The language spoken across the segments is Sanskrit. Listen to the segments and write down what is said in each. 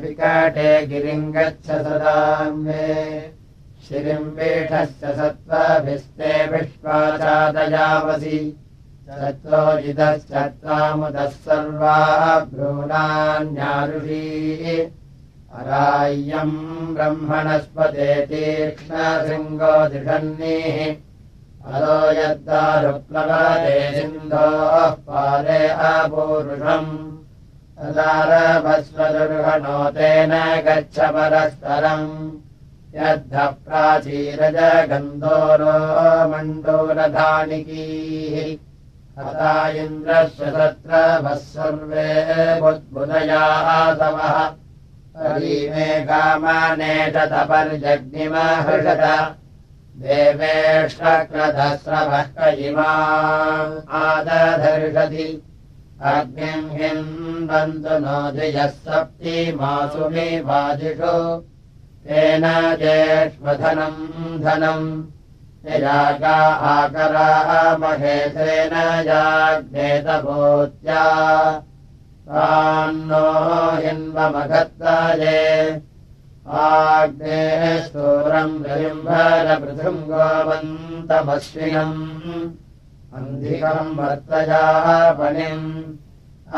विकाटे गिरिम् गच्छ सदाम्ये श्रिम्बीठश्च सत्त्वाभिस्ते विश्वाचादयावसि। सत्त्वजितश्च त्वामुदः सर्वा भ्रूणान्यारुषी। अराय्यम् ब्रह्मणस्पते तीक्ष्णशृङ्गोधिषन्निः अलो यद्दारुप्लवते सिन्धोः पारे अपूरुषम् तदारभस्वदुर्गणो तेन गच्छ परस्परम् यद्ध प्राचीरजगन्धोरो मण्डोरधानिकीः हता इन्द्रस्य तत्र सर्वे बुद्बुधयासवः हरिमे कामानेशतपर्जग्निमहृषत देवेष्टक्रधस्रवः कयिमा आदधर्षति अग्निम् हिन्वन्तु नो धियः सप्तिमासु मे वाजिषु तेन जेष्वधनम् धनम् यजागा आकराः महेशेन याज्ञेतभूत्या नो हिन्वमघत्ताये आग्नेः स्तोरम् रविम्भरपृथुम् गोवन्तमश्विनम् अन्धिकम् वर्तयापणिम्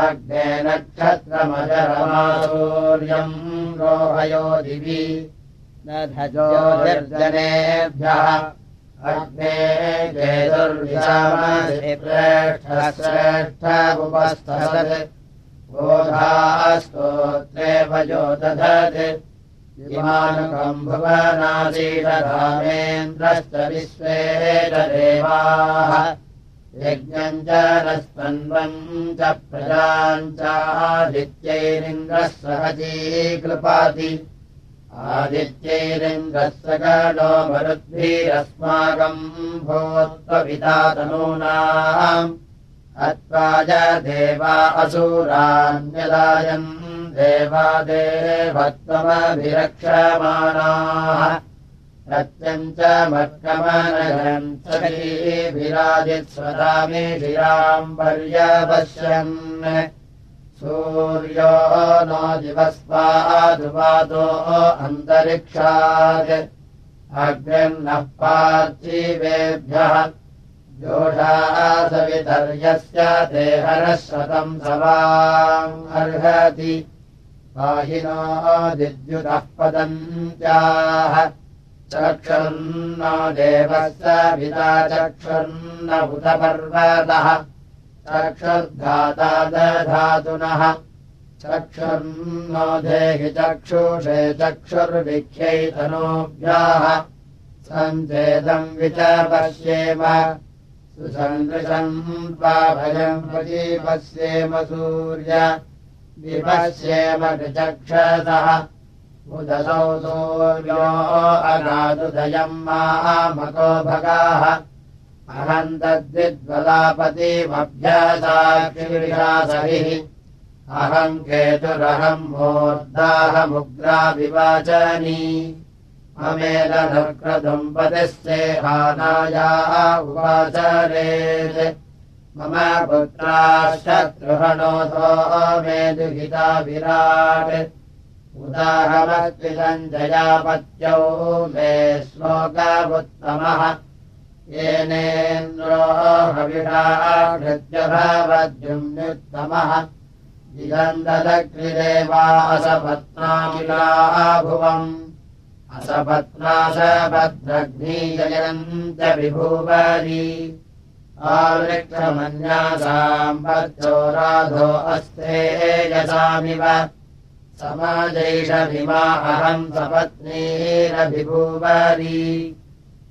अग्ने नक्षत्रमजरमासूर्यम् रोहयो दिवि। निर्जनेभ्यः अग्ने श्रेष्ठ बोधास्तोत्रे भजो दधत् इमानुकम् भुवनादीशरामेन्द्रश्च विश्वे च देवाः यज्ञम् च नस्पन्वम् च प्रजाम् चादित्यैरिन्द्रः सहजीकृपाति आदित्यैरिन्द्रः सकलो मरुद्भिरस्माकम् भूत्वपितातनूनाम् अत्वाज देवा असूरान्यदायम् देवादेवत्वमभिरक्षमाणाः सत्यम् च पर्यपश्यन् सूर्यो नो दिवस्वादुपादो अन्तरिक्षात्। अग्निर्नः पार्थिवेभ्यः। जोषासवितर्यस्य देहरः शतम् सवार्हति पाहिनो दिद्युतः पदन्त्याः चक्षुर्न देवस्य पिता चक्षुर्न उतपर्वतः चक्षुर्धाता दधातुनः चक्षुर्नो देहि चक्षुषे चक्षुर्विख्यैतनोभ्याः। सञ्चेदम् विचपश्येम। सुसन्दृशम् पाभयम् प्रदीपस्येम सूर्य। विपश्येम ऋचक्षसः उदसौ सूर्यो अगादुदयम् मामको भगाः। अहम् तद्विद्वलापतिमभ्यसाक्षिविशासभिः अहम् केतुरहम् मूर्धाहमुग्राविवाचनी अमेलनक्रदम्पतिस्तेहानायाः उवाचरेत्। मम पुत्राशत्रुहणोऽथो मे दुहिता विराट् उदाहमस्ति सञ्जयापत्यौ मे श्लोकमुत्तमः येनेन्द्रो हविषाकृत्यभवद्युम्युत्तमः जिगन्धदग्निदेवासपत्नामिलाः भुवम् असपत्नासभद्रग्नीयन्त विभूवरी। आवृक्षमन्यासाम् पत्यो राधो अस्ते यसामिव समाजैषभिमा अहम् सपत्नीरभिभूवरी।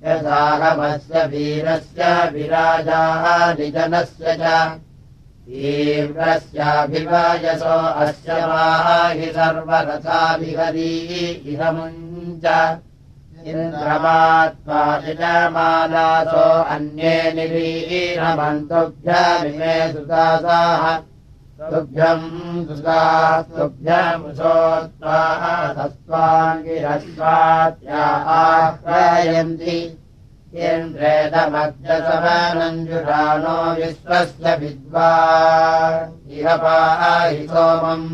यदाहमस्य वीरस्य विराजाः निजनस्य च तीव्रस्याभिवायसो अस्य हि सर्वरथाभिहरी इहमुञ्च। इन्द्रमात्मा यजमानासो अन्ये निरीरमन्तुभ्यमिमे सुदासाः तुभ्यम् सस्त्वाङ्गिरस्वात्या आह्वयन्ति इन्द्रेदमग्रसमनञ्जुषाणो विश्वस्य विद्वा इह पाहि सोमम्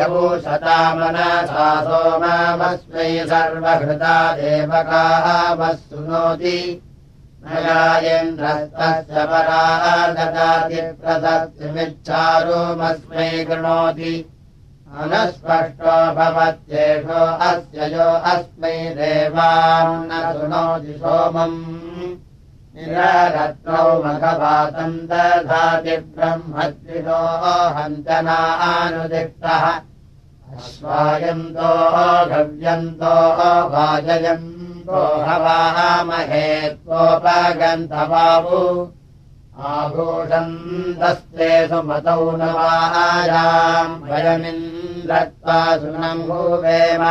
यवूषता मनसा सोममस्मै सर्वहृता देवकामः सुनोति नयायेन्द्रस्तस्य परा ददाति प्रदत्तिमिच्छारोमस्मै कृणोति। अनस्पष्टो भवत्येषो अस्य यो अस्मै देवान्न शृणोति सोमम्। निररत्रौ मघवातम् दधाति ब्रह्मद्विनो हन्तनानुदिष्टः। अश्वायन्तो गव्यन्तो वाजयन्तो हवामहे त्वोपगन्धबाबु आभूषन्तस्ते सुमतौ नवायाम् वयमिन्द्रत्वा सुनम् भूवेम।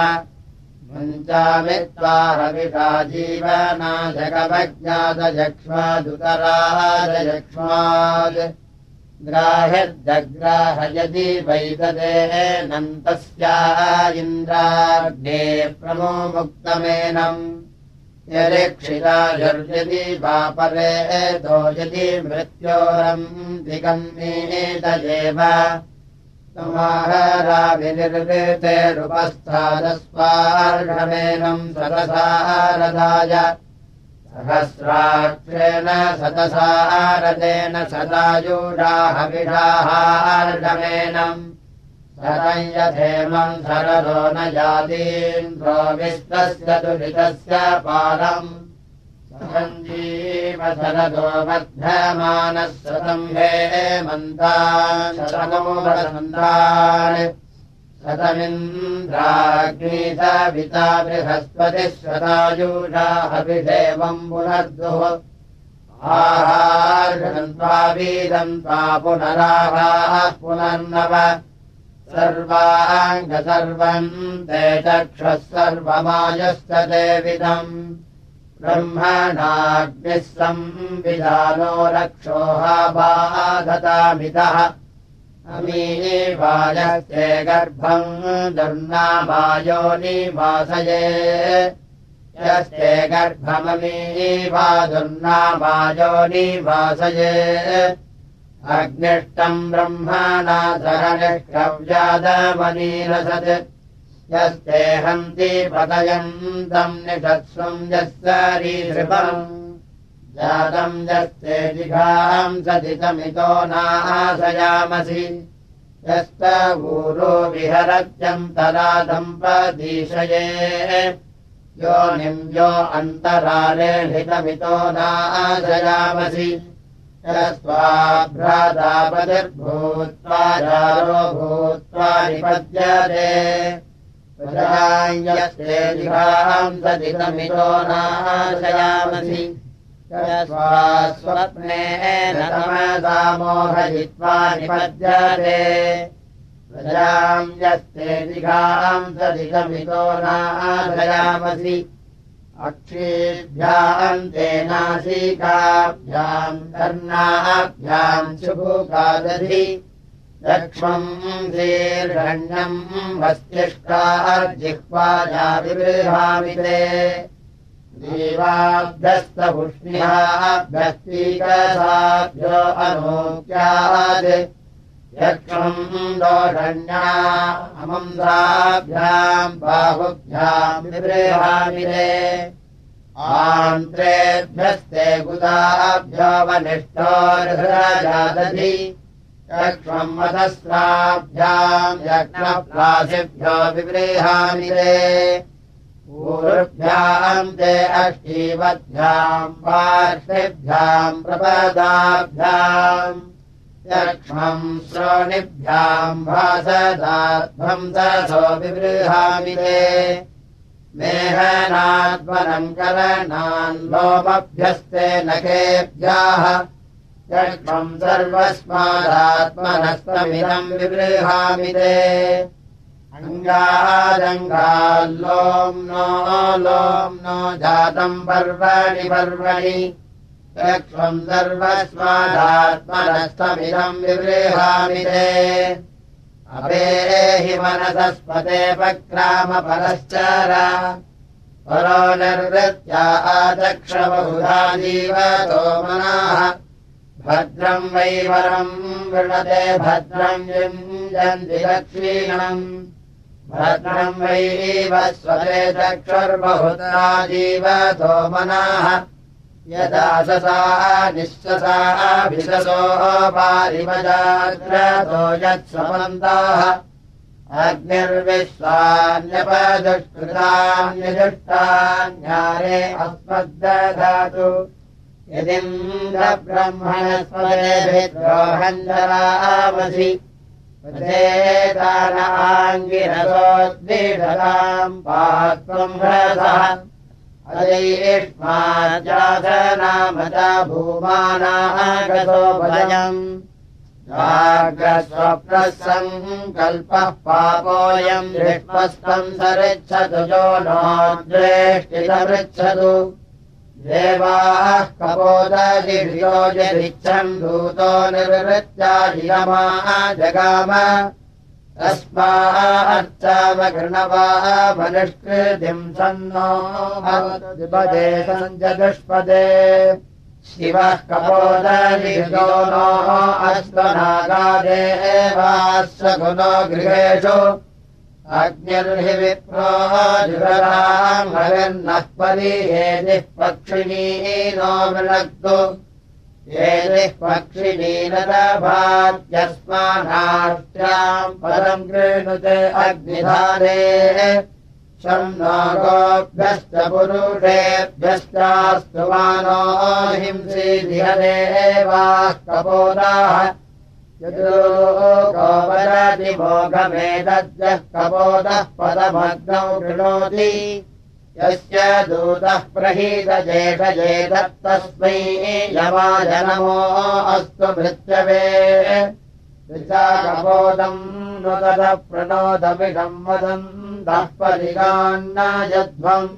मञ्चामित्वा हविषा जीवनाशकमज्ञातयक्ष्मादुतराजयक्ष्मात् ग्राह्यजग्राहयति वैतदेनन्तस्या इन्द्राग्ने प्रमो मुक्तमेनम् यदिक्षिराजर्यति वापरे दोजति मृत्योरम् दिगन्मीतजेव समाहराविनिर्वृतेरुपस्थादस्वार्षमेनम् सदसारदाय सहस्राक्षेण सदसारदेन सदायुषाहविषाहार्षमेनम् यथेमम् शरदो न जातीन्द्रो विश्वस्य दुरितस्य पालम् सञ्जीव शरदो वर्धमानः शतम् हेमन्तान् शतमोदन्तान् शतमिन्द्राग्नीतविता बृहस्पतिः शतायुषाहभिषेवम् पुनर्दुः। आहार्षन्त्वा पुनराहाः पुनर्नव सर्वाङ्ग सर्वम् ते चक्षुः सर्वमायश्च देविदम् ब्रह्मणाग्निः संविधानो रक्षोहाबाधतामितः अमीवायस्ते गर्भम् दुर्नामायो निवासये। यस्ते गर्भममीवा दुर्नामायो निवासये अग्निष्टम् ब्रह्मणा यस्ते हन्ति पतयन्तम् निषत्स्वम् यस्सरीसृपम् जातम् यस्ते जिघाम् सदितमितो नाशयामसि यस्त ऊरो विहरत्यम् तदा दम्पदीशये यो निम् यो अन्तराले हितमितो नाशयामसि स्वाभ्रातापतिर्भूत्वा जारो भूत्वा निपद्यते। नाशयामसि। स्वप्ने नमसामोहयित्वा निपद्यते। प्रजाम् यस्ते जिघाम् सदितमितो नाशयामसि अक्षेभ्याम् तेनासिकाभ्याम् कर्णाभ्याम् शुभुकादधि लक्ष्मम् दीर्घण्यम् मस्तिष्कार्जिह्वाजाविबृहामि ते देवाभ्यस्तपुष्ण्याभ्यस्तीकसाभ्यो अनोक्यात् यक्ष्मम् दोषण्या अमन्दाभ्याम् बाहुभ्याम् विबृहामि ते आन्त्रेभ्यस्ते गुदाभ्यो वनिष्ठोर्हृजादधि यक्ष्मम् मधस्राभ्याम् यज्ञप्रासिभ्यो विबृहामि ते ऊर्भ्याम् ते अष्टीवद्भ्याम् पार्श्वेभ्याम् प्रपदाभ्याम् यक्ष्मम् श्रोणिभ्याम् भासदाध्वम् सरसो विबृहामि ते। मेहनाद्वनम् करणान् लोमभ्यस्ते नखेभ्याः यक्ष्मम् सर्वस्मादात्मनस्तमिदम् विबृहामि ते। अङ्गादङ्गाल्लोम् नो लोम् नो जातम् पर्वणि पर्वणि यक्ष्मम् सर्वस्मादात्मनस्तमिदम् विबृहामि ते। अपेहि मनसस्पते पक्रामपरश्चर परो निर्वृत्या आचक्षबहुधा जीवतो मनाः। भद्र भद्रम् वैवरम् वृणते भद्रम् युञ्जन्ति लक्ष्मीणम् भद्रम् वैव स्वते चक्षुर्बहुता जीवतो मनाः यदा ससा निःश्वसाभिशसो पारिवजाग्रतो यत्स्वमन्ताः अग्निर्विश्वान्यपदुष्कृतान्यजुष्टान्यारे अस्मद्दधातु। यदिन्द्रब्रह्मणस्पदेभिद्रोहञ्जरामसि चेतानाङ्गिरसोद्विषताम् पात्वम् ह्रसः अजयेष्माजातनामता भूमानागतो भयम् जाग्रस्वप्रसङ्कल्पः पापोऽयम् सरिच्छतु जो नो द्वेष्टितमृच्छतु। देवाः कपोदजिर्योजरिच्छम् दूतो निर्वृत्याधिगमाः जगाम तस्मार्चामघृणवाः मनुष्कृतिम् सन्नो भवदे सञ्जदुष्पदे। शिवः कपोदजिर्यो नो अश्वनागादेवाश्वगुणो गृहेषु। अग्निर्हि विप्रो जुगरामविर्नः परि हेदिः पक्षिणी नो वृणक्तु न दभात्यस्मानाष्ट्याम् पदम् गृह्णुते अग्निधारे। शम् नो गोभ्यश्च पुरुषेभ्यश्चास्तु मानो हिंसी धियदेवाः कपोदाः गोपरातिमोघमेतद्यः कपोदः पदमग्नौ कृणोति यस्य दूतः प्रहीतजेषजेतत्तस्मै यमाजनमो अस्तु मृत्यवे। प्रणोदमिषम् वदन्तः परिगान्न यध्वम्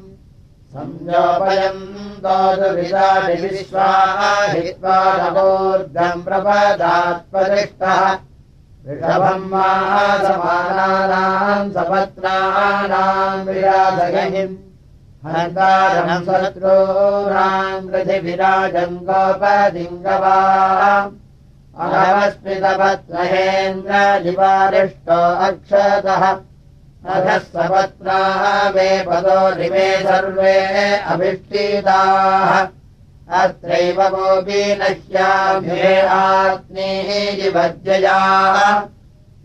संयोपयम् दोदुविदानि विश्वाहित्वा नवोर्धम् प्रपदात्परिष्टः ऋषभम् मासमानानाम् सपत्नानाम् विराजगहिम् हन्तारम् शत्रूणाम् पृथिविराजम् गोपदिङ्गवा अहवस्मितपत्रहेन्द्रजिवारिष्टो अक्षतः। अधः सपत्नाः मे पदो निमे सर्वे अभिष्टिताः। अत्रैव गोपी नश्याभ्ये आत्मीः जिवज्ययाः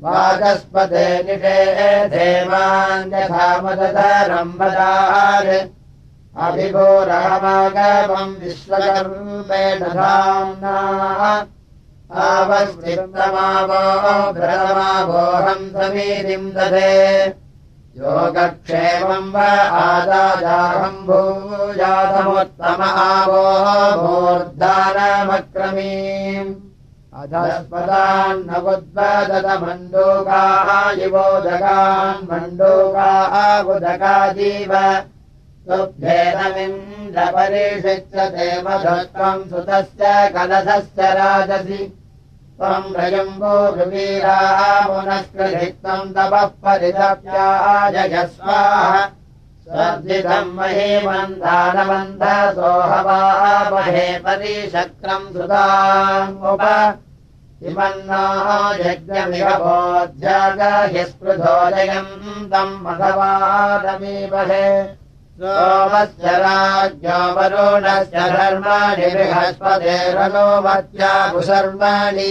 वाचस्पदे निषे देवान्यथामदरम्बदार अभिभोरामागमम् विश्वकर्मेण धाम्नाः। आवस्तिमावो भ्रमावोऽहम् समीतिम् दधे। योगक्षेमम् वा आदाजाहम् भूजातमुत्तम आवो मूर्धानमक्रमीम् अधस्पदान्नवुद्वदतमण्डूकाः युवोदकान् उदकाजीव तुभ्येदमिन्द्रपरिषिच्यते मधुत्वम् सुतस्य कलशस्य राजसि। त्वम् रजम्बोरुवीराः पुनस्कृधित्वम् तपः परितप्याजयस्वाः स्वर्धितम् महीमन्दानमन्धसोहवामहे परिशक्रम् सुतामुप किमन्ना यज्ञमिह बोध्यागह्यस्पृधोदयम् तम् मघवादमीमहे सोमस्य राज्ञो वरुणस्य धर्माणि बृहस्पतेरनोमत्या कुसर्वाणि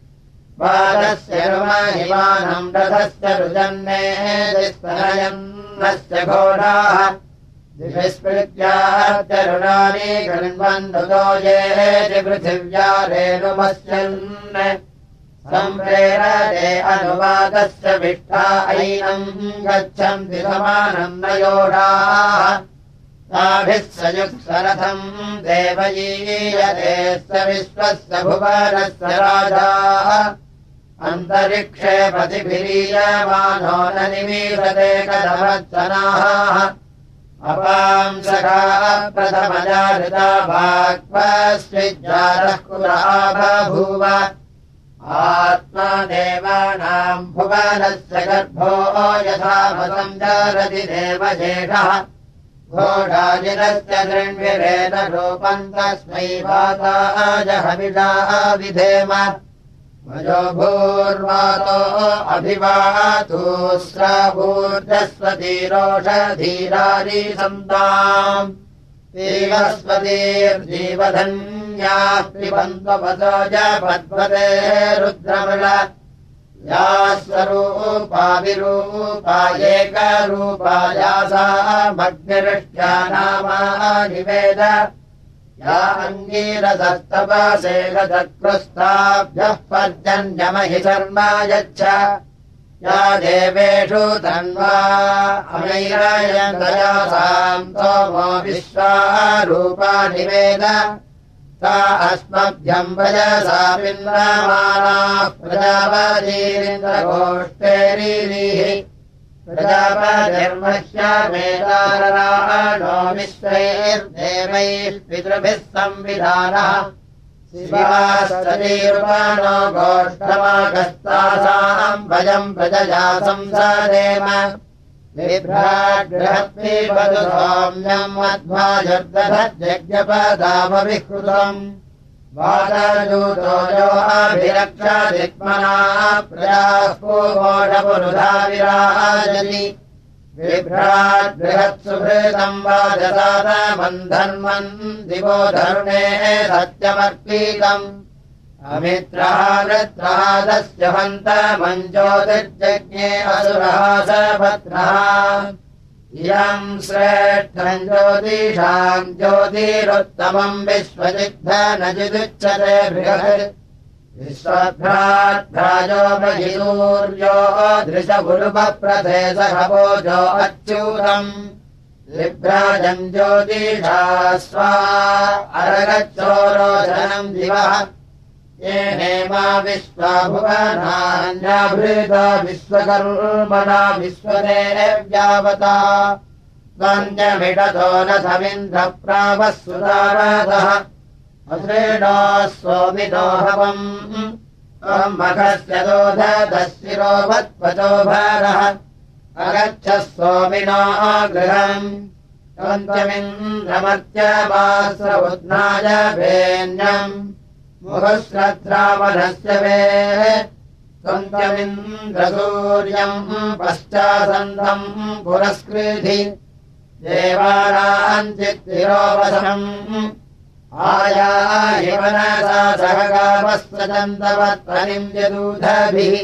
बालस्य रुमहिमानम् रथस्य रुजन्ने स्तनयन्नस्य घोडाः। दिविस्मृत्याचरुणानि गृह्वन्धुतो ये पृथिव्या रेणुमस्यन् सम्प्रेरते अनुवादस्य विष्ठा ऐनम् गच्छन्ति समानम् नयोडाः ताभिः सयुक्सरथम् देवयीयते स विश्वस्य भुवनस्य राजाः अन्तरिक्षे प्रतिभिरीयमानो न प्रथमजा ऋता भाग्वस्विज्जारः कुला बभूव आत्मदेवानाम् भुवनस्य गर्भो यथा मदम् जारति तस्मै वाताजहविषा विधेम भूर्वातो अभिवातु स्रभूर्जस्वतीरोषधीरारी सन्ताम् देवस्वतीर्जीवधन्याः पिबन्त्वपदो जपद्वते रुद्रमृळ। या स्वरूपा विरूपा एकरूपाया सा भग्निरुष्ट्या नामानिवेद या अङ्गीरदस्तपासे गतकृस्ताभ्यः पर्जन्यमहि शर्मा यच्छ। या देवेषु तन्वा अमैरायन्दया साम् विश्वारूपा निवेद। सा अस्मभ्यम् वयसा विन्द्रमाणाः प्रजापतीरिन्द्रगोष्ठेरीः पितृभिः संविधानः शिवास्ततीर्वाणो गोष्ठमागस्तासाम् भजम् प्रजया संसारेम। बिभ्राग्रहत्रीपदु सौम्यम् मध्वाजुर्दधज्ञपदामविकृतम् वादयूतो यो अभिरक्षादिक्मना प्रजाः पूमोषपुरुधा विराजति बिभ्राद्बृहत्सुभृतम् वाजसादमन्धन्वन् दिवो धरुणे सत्यमर्पीतम्। अमित्रः वृत्रहादस्य हन्त मञ्जोतिर्जज्ञे असुरः सभद्रः इयम् श्रेष्ठम् ज्योतिषाम् ज्योतिरुत्तमम् विश्वजिग्ध न बृहत्। विश्वभ्राद्भ्राजो महिसूर्यो दृशगुरुपप्रथे सहभोजो अच्यूतम्। विभ्राजम् ज्योतिषा स्वा अरगच्चोरोचनम् दिवः येनेमा विश्वाभुवनान्याभृता विश्वकर्मणा विश्वदेव्यावता। त्वन्यमिडतो न समिन्द्रप्रावः सुतारदः अश्रेणो सोमिदोहवम् मखस्य दोधदशिरोभत्वचो भारः। अगच्छ सोमिनो गृहम् त्वन्त्यमिन्द्रमर्त्यमास्र उद्नाय भेन्यम् मुहश्रद्रावणस्य वे। त्वन्त्यमिन्द्रसूर्यम् पश्चासन्दम् पुरस्कृधि देवानाम् चित्तिरोपशम् आयायिवनसा सहगावस्वचन्दवत्वनिम् यदूधभिः।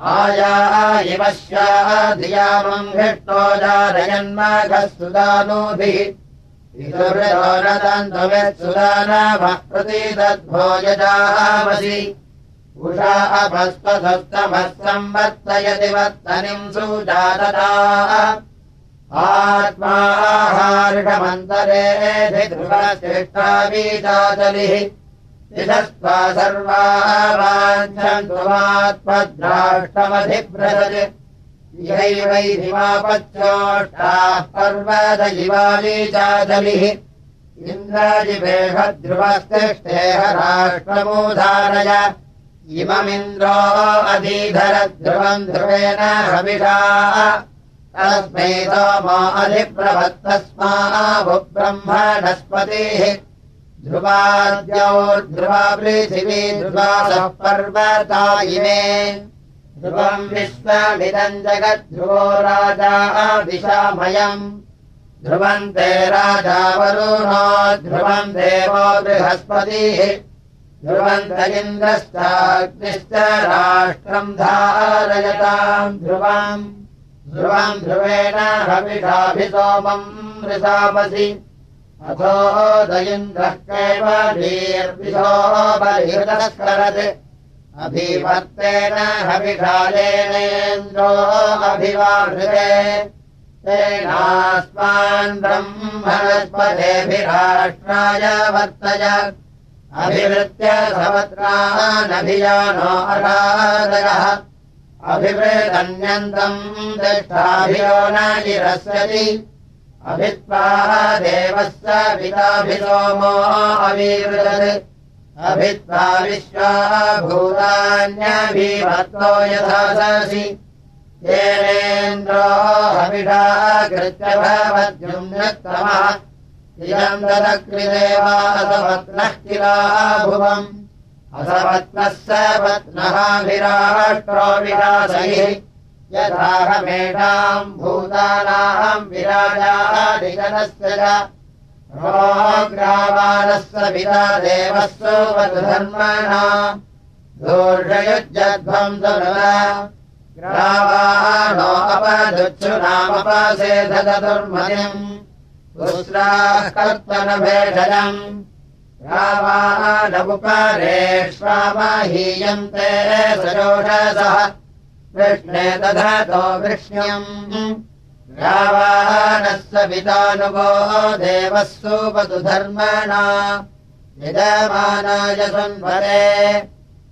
आयायिवश्याधियामम् हृष्टो जारयन्माघः सुदानोभिः संवर्तयति वर्तनिम् सुजातता। आत्माहार्षमन्तरेऽधिध्रुवश्रेष्ठावीजाचलिः दिशस्त्वा सर्वा वाञ्छन्तुमात्मद्राष्टमधिभ्रजत् पर्वत इवालीचाचलिः इन्द्राजिवेहध्रुवस्तिष्ठेह राष्ट्रमूधारय इममिन्द्रो अधीधरध्रुवम् ध्रुवेण हविषा तस्मै सोमो अधिप्रभत्तस्मा ब्रह्मणस्पतिः ध्रुवाद्योर्ध्रुवा पृथिवी ध्रुवासः पर्वता इमे ध्रुवम् विश्वमिदम् जगद्ध्रुवो राजा दिशामयम् ध्रुवन्ते राजा वरुणो ध्रुवम् देवो बृहस्पतिः। ध्रुवन्त इन्द्रश्चाग्निश्च राष्ट्रम् धारयताम् ध्रुवम् ध्रुवम् ध्रुवेण हविषाभिसोमम् मृषापसि अथो दयिन्द्रः कैवलीर्विशो बलिहृतस्करत् अभिवर्तेन हविषालेनेन्द्रो अभिवाहृते तेनास्मान् ब्रह्मणस्पदेभिराष्ट्राय वर्तय। अभिवृत्य सवत्रानभियानो अरादयः अभिवृतन्यन्तम् दष्टाभियो न गिरस्यति अभित्वा देवस्य पिताभिसोमो अविवृदत् अभित्वा विश्वा ससि येनेन्द्रो हविषा कृत्य भवद्युम्नक्रमः इयम् ददकृदेवासपत्नः किला भुवम्। असपत्नः स पत्नः विराष्ट्रो विरासैः यथाहमेषाम् भूतानाम् विराजादिगणस्य च ग्रावानस्य पिता देवस्व वधर्मणा दोषयुज्जध्वम् ग्रावाणो अपदुच्छुनामपासेधदुर्मयम् दुस्राः कर्तनभेषजम् रावानमुपरेष्वामहीयन्ते सरोषसः कृष्णे दधतो वृष्ण्यम् रावानस्य पितानुगो देवः सुपतुधर्मणा यजमानाय संवरे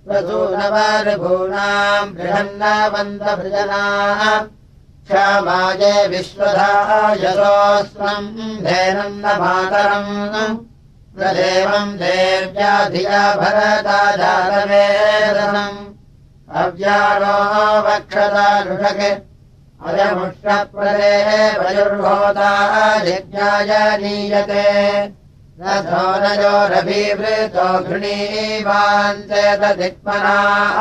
प्रसूनवरभूनाम् बृहन्नवन्दभृजनाः क्षमाय विश्वधायसोऽस्मम् धेनम् न मातरम् प्रदेवम् देव्याधिया भरता जातवेदनम् अव्यारो वक्षता लुषके अयमुष्टप्रदे वयुर्भोता यज्ञाय नीयते। रथोनयोरभिवृतो घृणीवाञ्चेतदिक्मनाः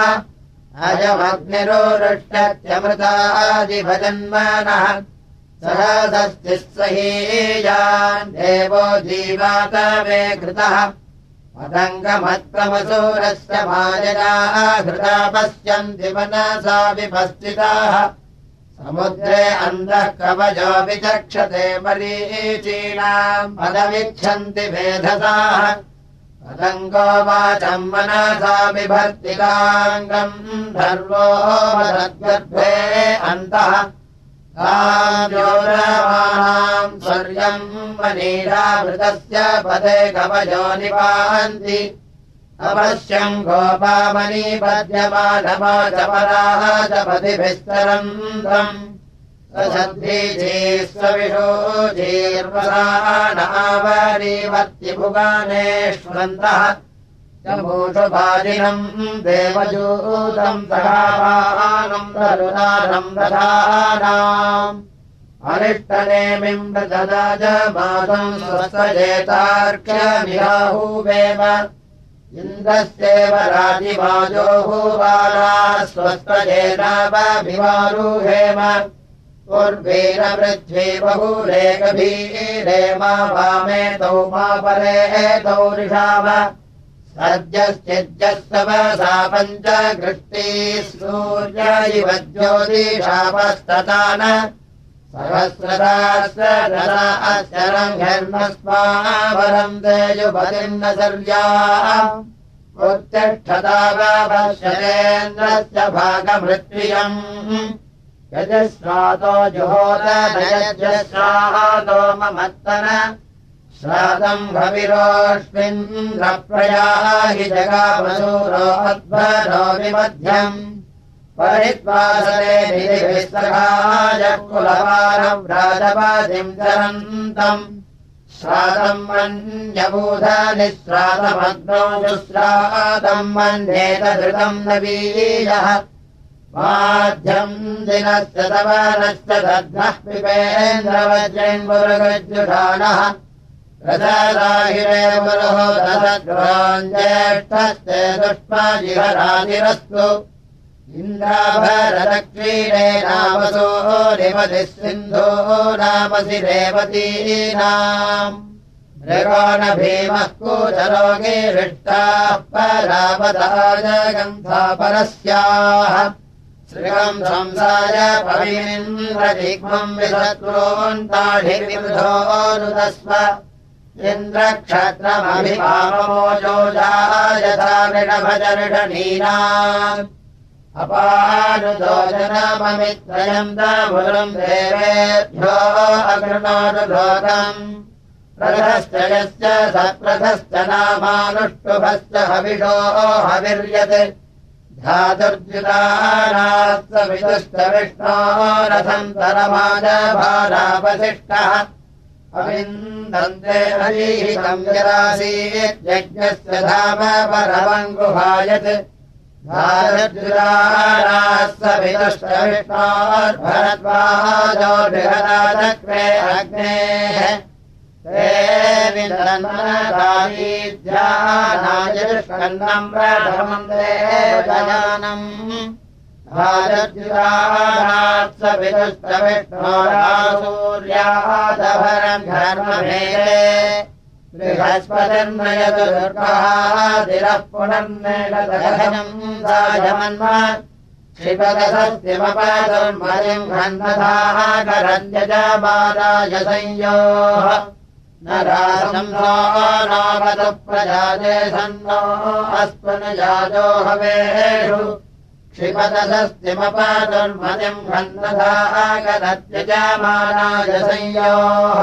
अयमग्निरोरुष्टत्यमृतादिभजन्मनः सहसस्तिः सहीयान् देवो जीवात मे कृतः पतङ्गमत्कमसूरस्य माययाः हृदा पश्यन्ति मनसा विपस्थिताः समुद्रे अन्धः कवचो विचक्षते मरीचीनाम् पदमिच्छन्ति भेदसाः। पतङ्गो वाचम् मनसा बिभर्तिकाङ्गम् धर्वो मदद्गर्भे अन्तः। काव्योरमाणाम् स्वर्यम् मनीरावृतस्य पदे कवचो निपान्ति अवश्यम् गोपामनीपद्यमानमाचपराः च पतिभिस्तरन्तम् सशद्धिजीर्वसाणावरीवर्तिभुगानेष्वन्तः चमूषुभाजिनम् देवजूतम् सहानम् तरुणारम् दधानाम् अनिष्टनेमिम् ददा च मातम् स्वस्वजेतार्क्यमिराहुवेव इन्द्रस्येव राजिवाजोहुवाला स्वस्वजेनावभिवारुहेम उर्वीरवृद्ध्वी बहुरेकभीरेमा वामे तौ मा परे तौ ऋषाव सद्यश्चिद्यः सा पञ्च घृष्टिः सूर्य इव ज्योतिषापस्ततान सहस्रदास्रदरा अचरङ्घर्मस्मावरम् तेजुपतिर्न सर्या उत्तिष्ठतावश्यतेन्द्रस्य भागमृत्वियम् यजस्वातो जुहोदयजस्वातो ममत्तन। श्रातम् भविरोऽस्मिन्द्रप्रया हि जगामसूरो अध्वरो विमध्यम् परित्वासरे निधिभिस्तराय कुलवारम् राजपादिम् चरन्तम्। श्रातम् मन्यबूधनिःश्रातमग्नौ जुश्रातम् मन्येतधृतम् नवीयः माध्यम् दिनश्च तवनश्च दध्नः पिपेन्द्रवज्रेन्मुरुगज्जुषाणः रथराहिरे मुरुः दशग्राञ्ज्येष्ठस्ते दुष्माजिहरातिरस्तु इन्द्राभरदक्षीणे नामसो निमतिः सिन्धो नामसि रेवतीनाम् मृगोन भीमः कूचरोगिरिष्टाः परावदाजगन्धा परस्याः श्रियम् संसाय पविन्द्रजिह्मम् विशत्रोन्ताढिविधोरुदस्व इन्द्रक्षत्रमभिपामोजोजा यथा नृढभजऋढनीनाम् अपानुदोजनममित्रयम् दमुरम् देवेभ्यो अगृणोरुलोकम् प्रथश्च यश्च सप्रथश्च नामानुष्टुभश्च हविषो हविर्यत्। विदुश्च विष्णो रथन्तरमाजभारावशिष्टः अविन्दन्ते अजीहितम् यदासीत्यज्ञस्य धाम परमङ्गुहायत्। धारजुराणाश्च विष्णोर्भरद्वाजो बृहदाचक्रे अग्नेः ीध्यानायुष्कन्नम् प्रथमम् भारज्युराणात्स विदुष्टविष्णोरासूर्यादभरम् धर्मभेदे बृहस्पतिर्नयतु दुर्गादिरः पुनर्नेलदहनम् सायमन्म क्षिपदसस्यमपदुर्मयम् घन्नधाः करञ्जमादाय संयोः। न रासंसानावतु प्रजाते सन्नो अस्त्वनुजातो हवेषु। क्षिपदसस्तिमपादुर्मतिम् घन्नधागदत्यजामानाय संयोः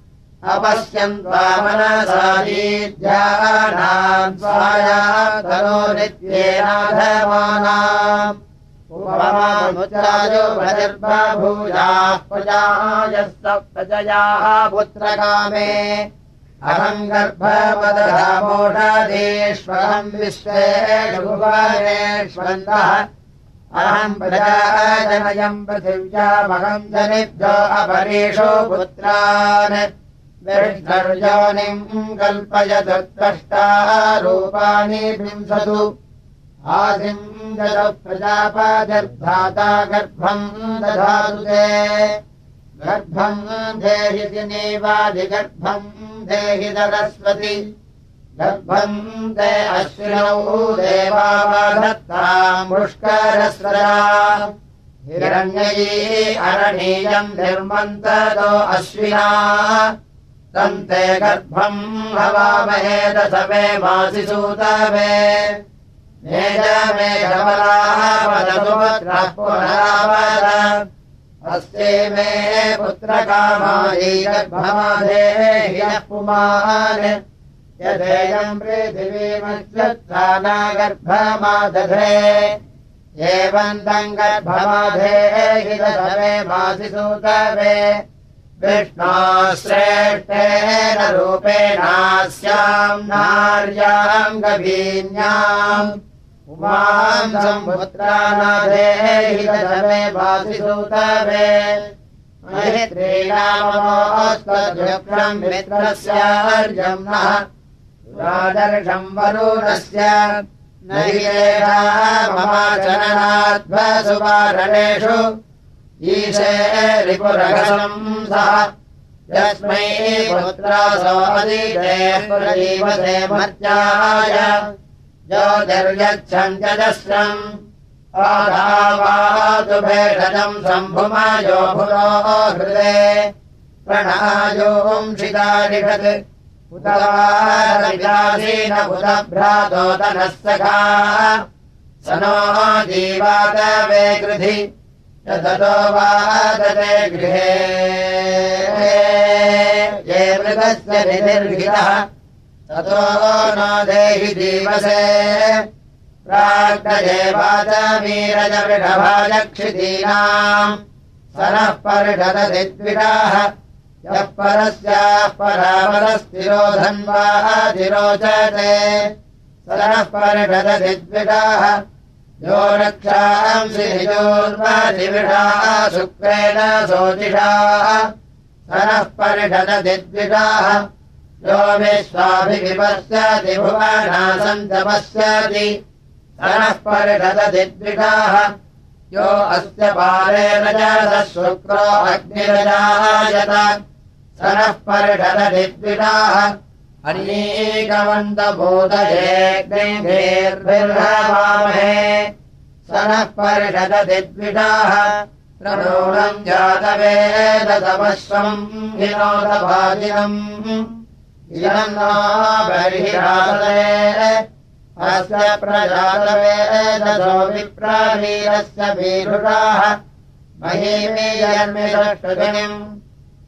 अपश्यन् वामनसारीध्यानाम् स्वाया नित्येनाधमानाम्। उपमामुच्चायो भजर्बभूयाः प्रजायस्त प्रजयाः पुत्रकामे। अहम् गर्भपदधामोषधीष्वहम् विश्वेषु भुवनेष्वन्तः अहम् प्रजाजनयम् पृथिव्यामहम् जनिभ्यो अपरेषु पुत्रान् विष्णर्योनिम् कल्पयतु त्वष्टा रूपाणि विंसतु आसिम् प्रजापादर्धाता गर्भम् दधातु ते गर्भम् देहि दिनेवादिगर्भम् देहि सरस्वति। गर्भम् ते अश्विनौ देवावधत्तामुष्करस्वरा हिरण्ययी अरणीयम् निर्मन्ततो अश्विना तन्ते गर्भम् हवामहे दशमे मासि सूतवे पुनरावद। अस्ते मे पुत्रकामायै गर्भमाधेयः पुमान्। यदेयम् पृथिवीमश्वत्थाना गर्भमादधे एवम् तम् गर्भमाधेहि दशमे मासि सूतवे विष्णो श्रेष्ठेन रूपेणास्याम् नार्याम् गभीन्याम्। उमाम् सम्पुत्रानाधेहि दशमे भासिसूतवे महित्रीणामोऽस्त्वद्युक्तम् मित्रस्यार्यम् नः। राजर्षम् वरुणस्य न हि ममाचरणाध्वसुवारणेषु ईशे रिपुरघसम् सः यस्मै पुत्रासो अदितेः प्रजीवसे मर्त्याय ज्योतिर्यच्छम् आधावातु भेषजम् सम्भुमयो भुरो हृदे उतभ्रातोदनः सखा स नो जीवातवे कृधि ततो वादते गृहे। ये मृगस्य निनिर्हितः ततो न देहि जीवसे। प्राग्नजेवाचमीरजवृषभाजक्षितीनाम् सरः परिषदधिद्विषाः यः परस्याः परापरस्थिरो धन्वाधिरोचते सरः परिषदधिद्विषाः यो रक्षांसि निजोर्वाधिविषाः शुक्रेण सोतिषाः सरः परिषदधिद्विषाः यो विश्वाभिविपश्यति भुवनासन्तपश्यति सरः परिषदधिद्विषाः यो अस्य पारेण च स शुक्रो अग्निरजायत सरः परिषदधिद्विषाः अनेकवन्तभूतयेर्भिर्हवामहे स नः परिषदधिद्विषाः प्रणूनम् जातवेदसमश्वम् विनोदभाजिनम्। इदम् बर्हिरासदे अस्य प्रजातवेदसो विप्रावीरस्य वीरुषाः। महीमीयन्मिषष्टुनिम्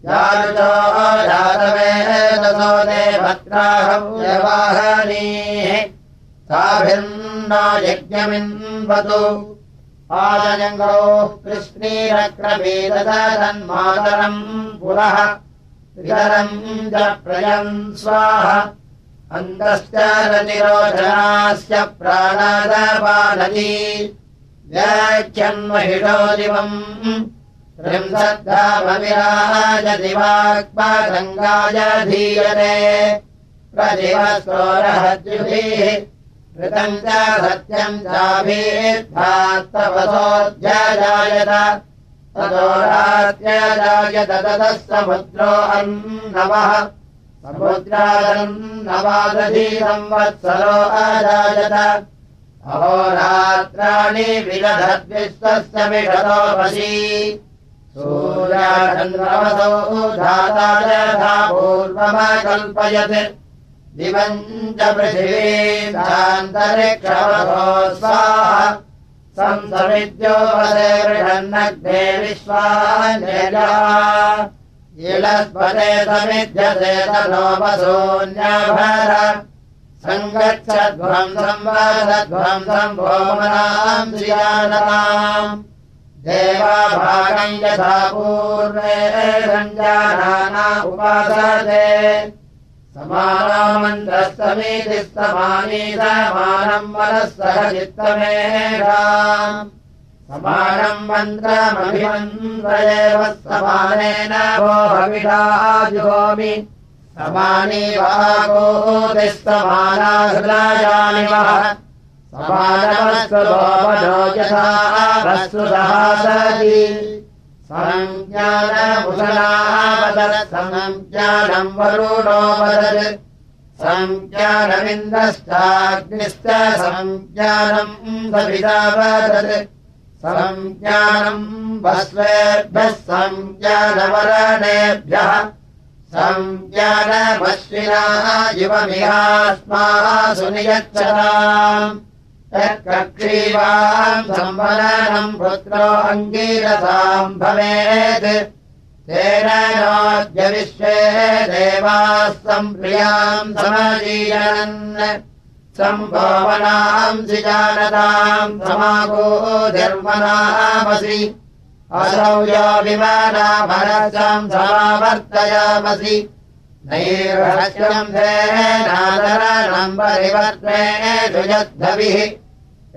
यारुचो जातवेदसो देवत्राहव्यवाहनीः साभिन्नो यज्ञमिन्वतु। आजयङ्गोः कृष्णीरक्रवीदधन्मातरम् पुरः वितरम् च प्रयम् स्वाह। अन्तश्च रतिरोचनास्य प्राणादपानदी व्याख्यन्महिषो दिवम् सत्यम् चाभिर्भात्तवसोऽध्यजायत ततोरात्यजायत ततः समुद्रो अन्नवः। समुद्रादन्नवादधी संवत्सरो अजायत। अहोरात्राणि विदधद्विश्वस्य विषतोपशी सूर्याचन्द्रवसौ धाता पूर्वमकल्पयत्। दिवम् च पृथिवीन्तरिक्षवसो स्वाहा संसमिद्योपदे बृहन्नग्ने विश्वान्यजा इलस्पदे समिध्यसे तनोपशून्यभर। सङ्गच्छध्वंसम् वदध्वंसम् भोमनाम् श्रियानताम् देवाभागम् यथा पूर्वे सञ्जाना उपासते। समानामन्त्रस्तमेति समानी समानम् मनः सह चित्तमेषाम् समानम् मन्त्रमभिमन्त्रयेव समानेन भो भविषाजुहोमि समानी वागोतिस्तमाना हृदयानि वः समानमस्तु भोमनो यथा वस्तुसहासति सञ्ज्ञानमुसलावदत् सञ्ज्ञानम् वरुणोपदत् सञ्ज्ञानमिन्द्रश्चाग्निश्च सञ्ज्ञानम् सविदावदत् सञ्ज्ञानम् वस्वेभ्यः सञ्ज्ञानवरणेभ्यः सञ्ज्ञानमश्विना युवमिहास्मासु नियच्छताम् यत्कक्षीवाम् संवरणम् पुत्रो अङ्गीरसाम् भवेत्। तेन विश्वे देवाः सम्प्रियाम् समजीयन् सम्भोवनाम् जानताम् समागोधिर्मनामसि असौ यो विमानामरसम् समावर्तयामसि। परिवर्ते सुयद्धभिः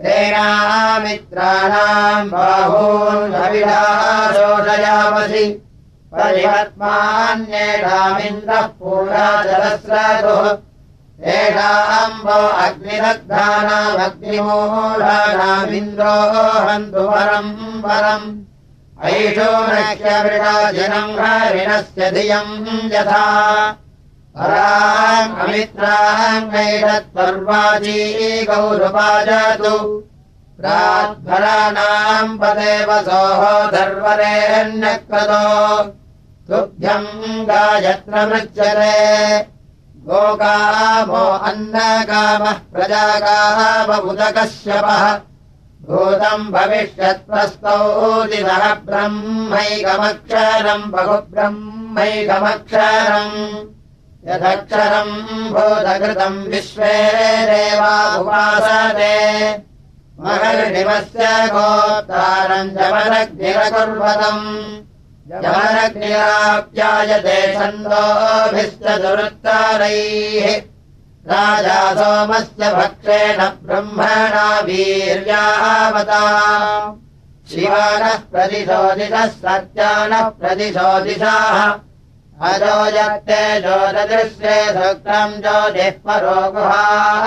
तेनामित्राणाम् बाहून्विषाशोषयामसि परिवर्त्मान्येषामिन्द्रः पूर्णाजलस्रतुः एषाम्बो अग्निदग्धानामग्निमूढानामिन्द्रो हन्तु परम् परम्। ऐषो नक्ष्यवृणाजनम् हरिणस्य धियम् यथा पराङ्गमित्राङ्गैषत्पर्वाची गौरवाजातु प्राध्वराणाम् पदेवसोः धर्वरेण्यक्रतो तुभ्यम् गायत्र मृच्यते गोकामो अन्नकामः प्रजाकामबुदकश्यपः भूतम् भविष्यत्प्रस्तौदिदः ब्रह्मैकमक्षरम् बहुब्रह्मैकमक्षरम् यदक्षरम् भूतकृतम् विश्वे देवा उपासते। महर्षिवस्य गोप्तारम् जमनग्निरकुर्वतम् जमनग्निराप्यायते छन्दोभिश्च दुरुत्तारैः। राजा सोमस्य भक्षेण ब्रह्मणा वीर्यावता। शिवानः प्रतिशोदितः सत्यानः प्रतिशोदिशाः अजो यत्ते ज्योतदृश्ये सुक्तम् ज्योतिः परो गुहाः।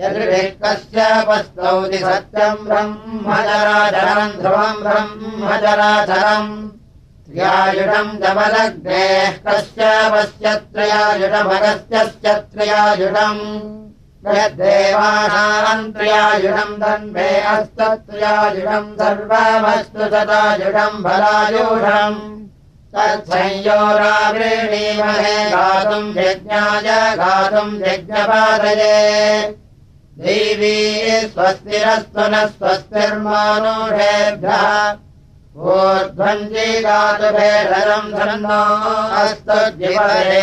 यदृकस्य पस्तौति सत्यम् ब्रह्मचराचरम् ध्रुवम् ब्रह्मचराचरम् त्र्यायुषम् दमलग्नेः कस्य वस्य त्रयायुषमगस्त्यस्य त्रयायुषम् यद्देवानाम् त्र्यायुषम् धन्वे अस्तत्र्यायुषम् सर्वमस्तु तदायुषम् फलायुषम् तत्संयोरावृणीमहे गातुम् यज्ञाय गातुम् यज्ञपादये। देवी स्वस्तिरस्तु न स्वस्तिर्मानुषेभ्यः। ऊर्ध्वञ्जी गातुभेदरम् धन्नो अस्तु जीवरे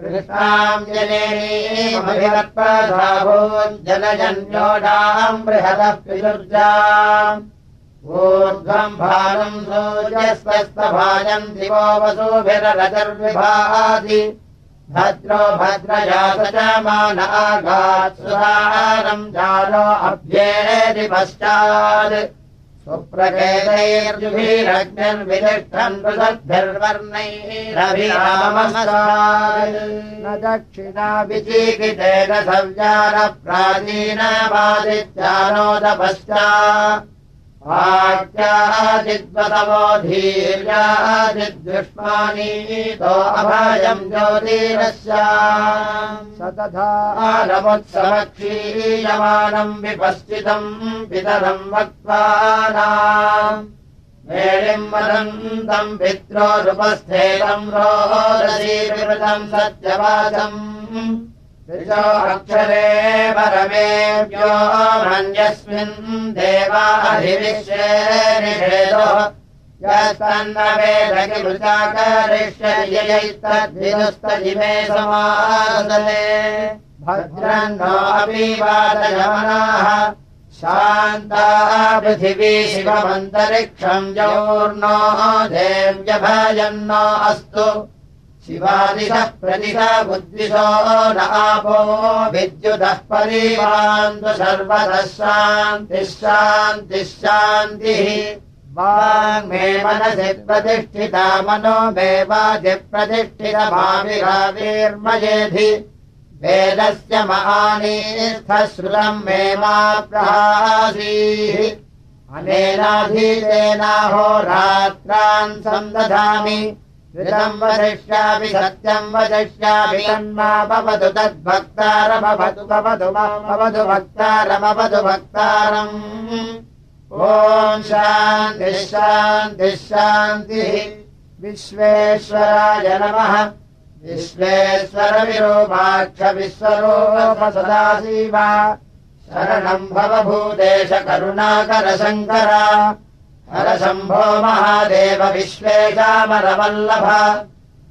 कृष्णाम् जनेनीमभिवत्पधाभून् जनजन्योडाम् बृहदः पितुर्जाम्। ऊर्ध्वम् भानुम् सूर्यस्तस्तभाजम् दिवो वसुभिररजर्विभाति। भद्रो भद्रजात च मान आघात् सुरारम् जालो अभ्येदि पश्चात् सुप्रकेतैर्जुभिरग्निर्विदिष्टन् पृथग्भिर्वर्णैरभिराममस्तात्। न दक्षिणा विचीकितेन सव्यान प्राचीनवादित्यानोदपश्चा आज्ञादिद्वतमो धीर्यादिद्युष्मानीतो अभयम् ज्योतिरस्य। स तथा आनमुत्समक्षीयमानम् विपश्चितम् पितरम् वक्त्वानाम् वेणिम् वदन्तम् पित्रोरुपस्थेतम् रोदशीविवृतम् सत्यवाचम्। ऋषो अक्षरे देवाधिविश्वे निषेदो यस्तन्न वेदकिमृचाकरिष्यैतद्विदुस्तजिमे समासने भद्रन्नो अपि वादयमनाः शान्ताः पृथिवी शिवमन्तरिक्षम् जौर्नो देव्यभजन्नो अस्तु शिवादिशः न आपो विद्युतः परिवान्तु सर्वतः शान्तिः मनसि प्रतिष्ठिता मनो मे वाजिप्रतिष्ठितभाविरावीर्मयेधि वेदस्य महानीर्थश्रुतम् मे मा प्रहासीः। अनेनाधीतेनाहोरात्रान् सन्दधामि वदिष्यामि सत्यम् वदिष्यामि तन्मा भवतु तद्भक्तारमभतु भवतु भवतु भक्तारमवतु भक्तारम्। ॐ शान्तिः शान्तिः शान्तिः। विश्वेश्वराय नमः। विश्वेश्वरविरूपाक्ष विश्वरूप सदाशिव। शरणम् भवभूतेश करुणाकर शङ्कर हरशम्भो महादेव विश्वेशामरवल्लभ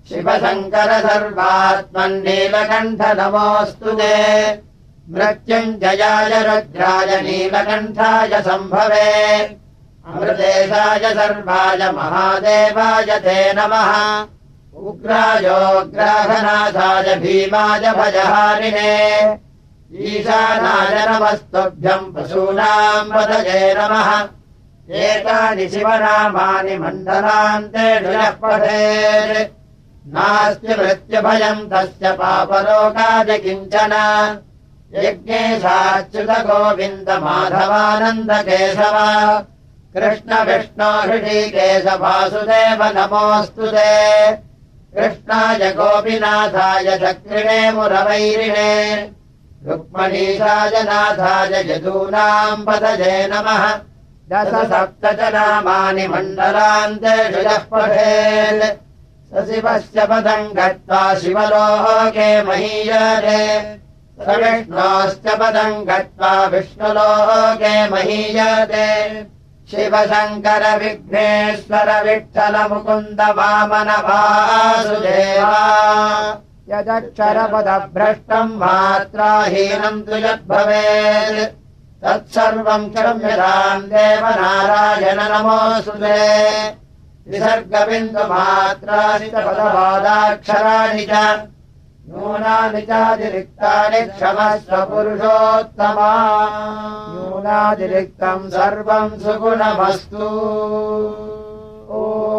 शिवशङ्कर सर्वात्मन्नीलकण्ठ नमोऽस्तु ते। मृत्युञ्जयाय रुद्राय नीलकण्ठाय सम्भवे। अमृतेशाय सर्वाय महादेवाय ते नमः। उग्रायोग्राहनाथाय भीमाय भजहारिणे। ईशानाय नमस्तुभ्यम् पशूनाम् वदये नमः एतानि शिवनामानि मण्डलान्तेषु यः पठेत्। नास्ति मृत्युभयम् तस्य पापलोकाय किञ्चन। यज्ञेशाच्युत गोविन्द माधवानन्द केशव कृष्ण विष्णो हृषीकेश वासुदेव नमोऽस्तु ते। कृष्णाय गोपिनाथाय चक्रिणे मुरवैरिणे। रुक्मणीशाय नाथाय यदूनाम् पदजे नमः दश सप्त च नामानि मण्डलान्तेषु यः पठेत्। स शिवस्य पदम् गत्वा शिवलोके महीयते। स विष्णोश्च पदम् गत्वा विष्णुलोके महीयते। शिवशङ्कर विघ्नेश्वर विठ्ठल मुकुन्द वामन वासुदेवा यदक्षरपदभ्रष्टम् मात्राहीनम् तु यद्भवेत् तत्सर्वम् क्षम्यताम् देव देवनारायण नमासुले निसर्गबिन्दुमात्राणि च पदपादाक्षराणि च। नूनानि चातिरिक्तानि क्षमस्व पुरुषोत्तमा। नूनातिरिक्तम् सर्वम् सुगुणमस्तु। ओ।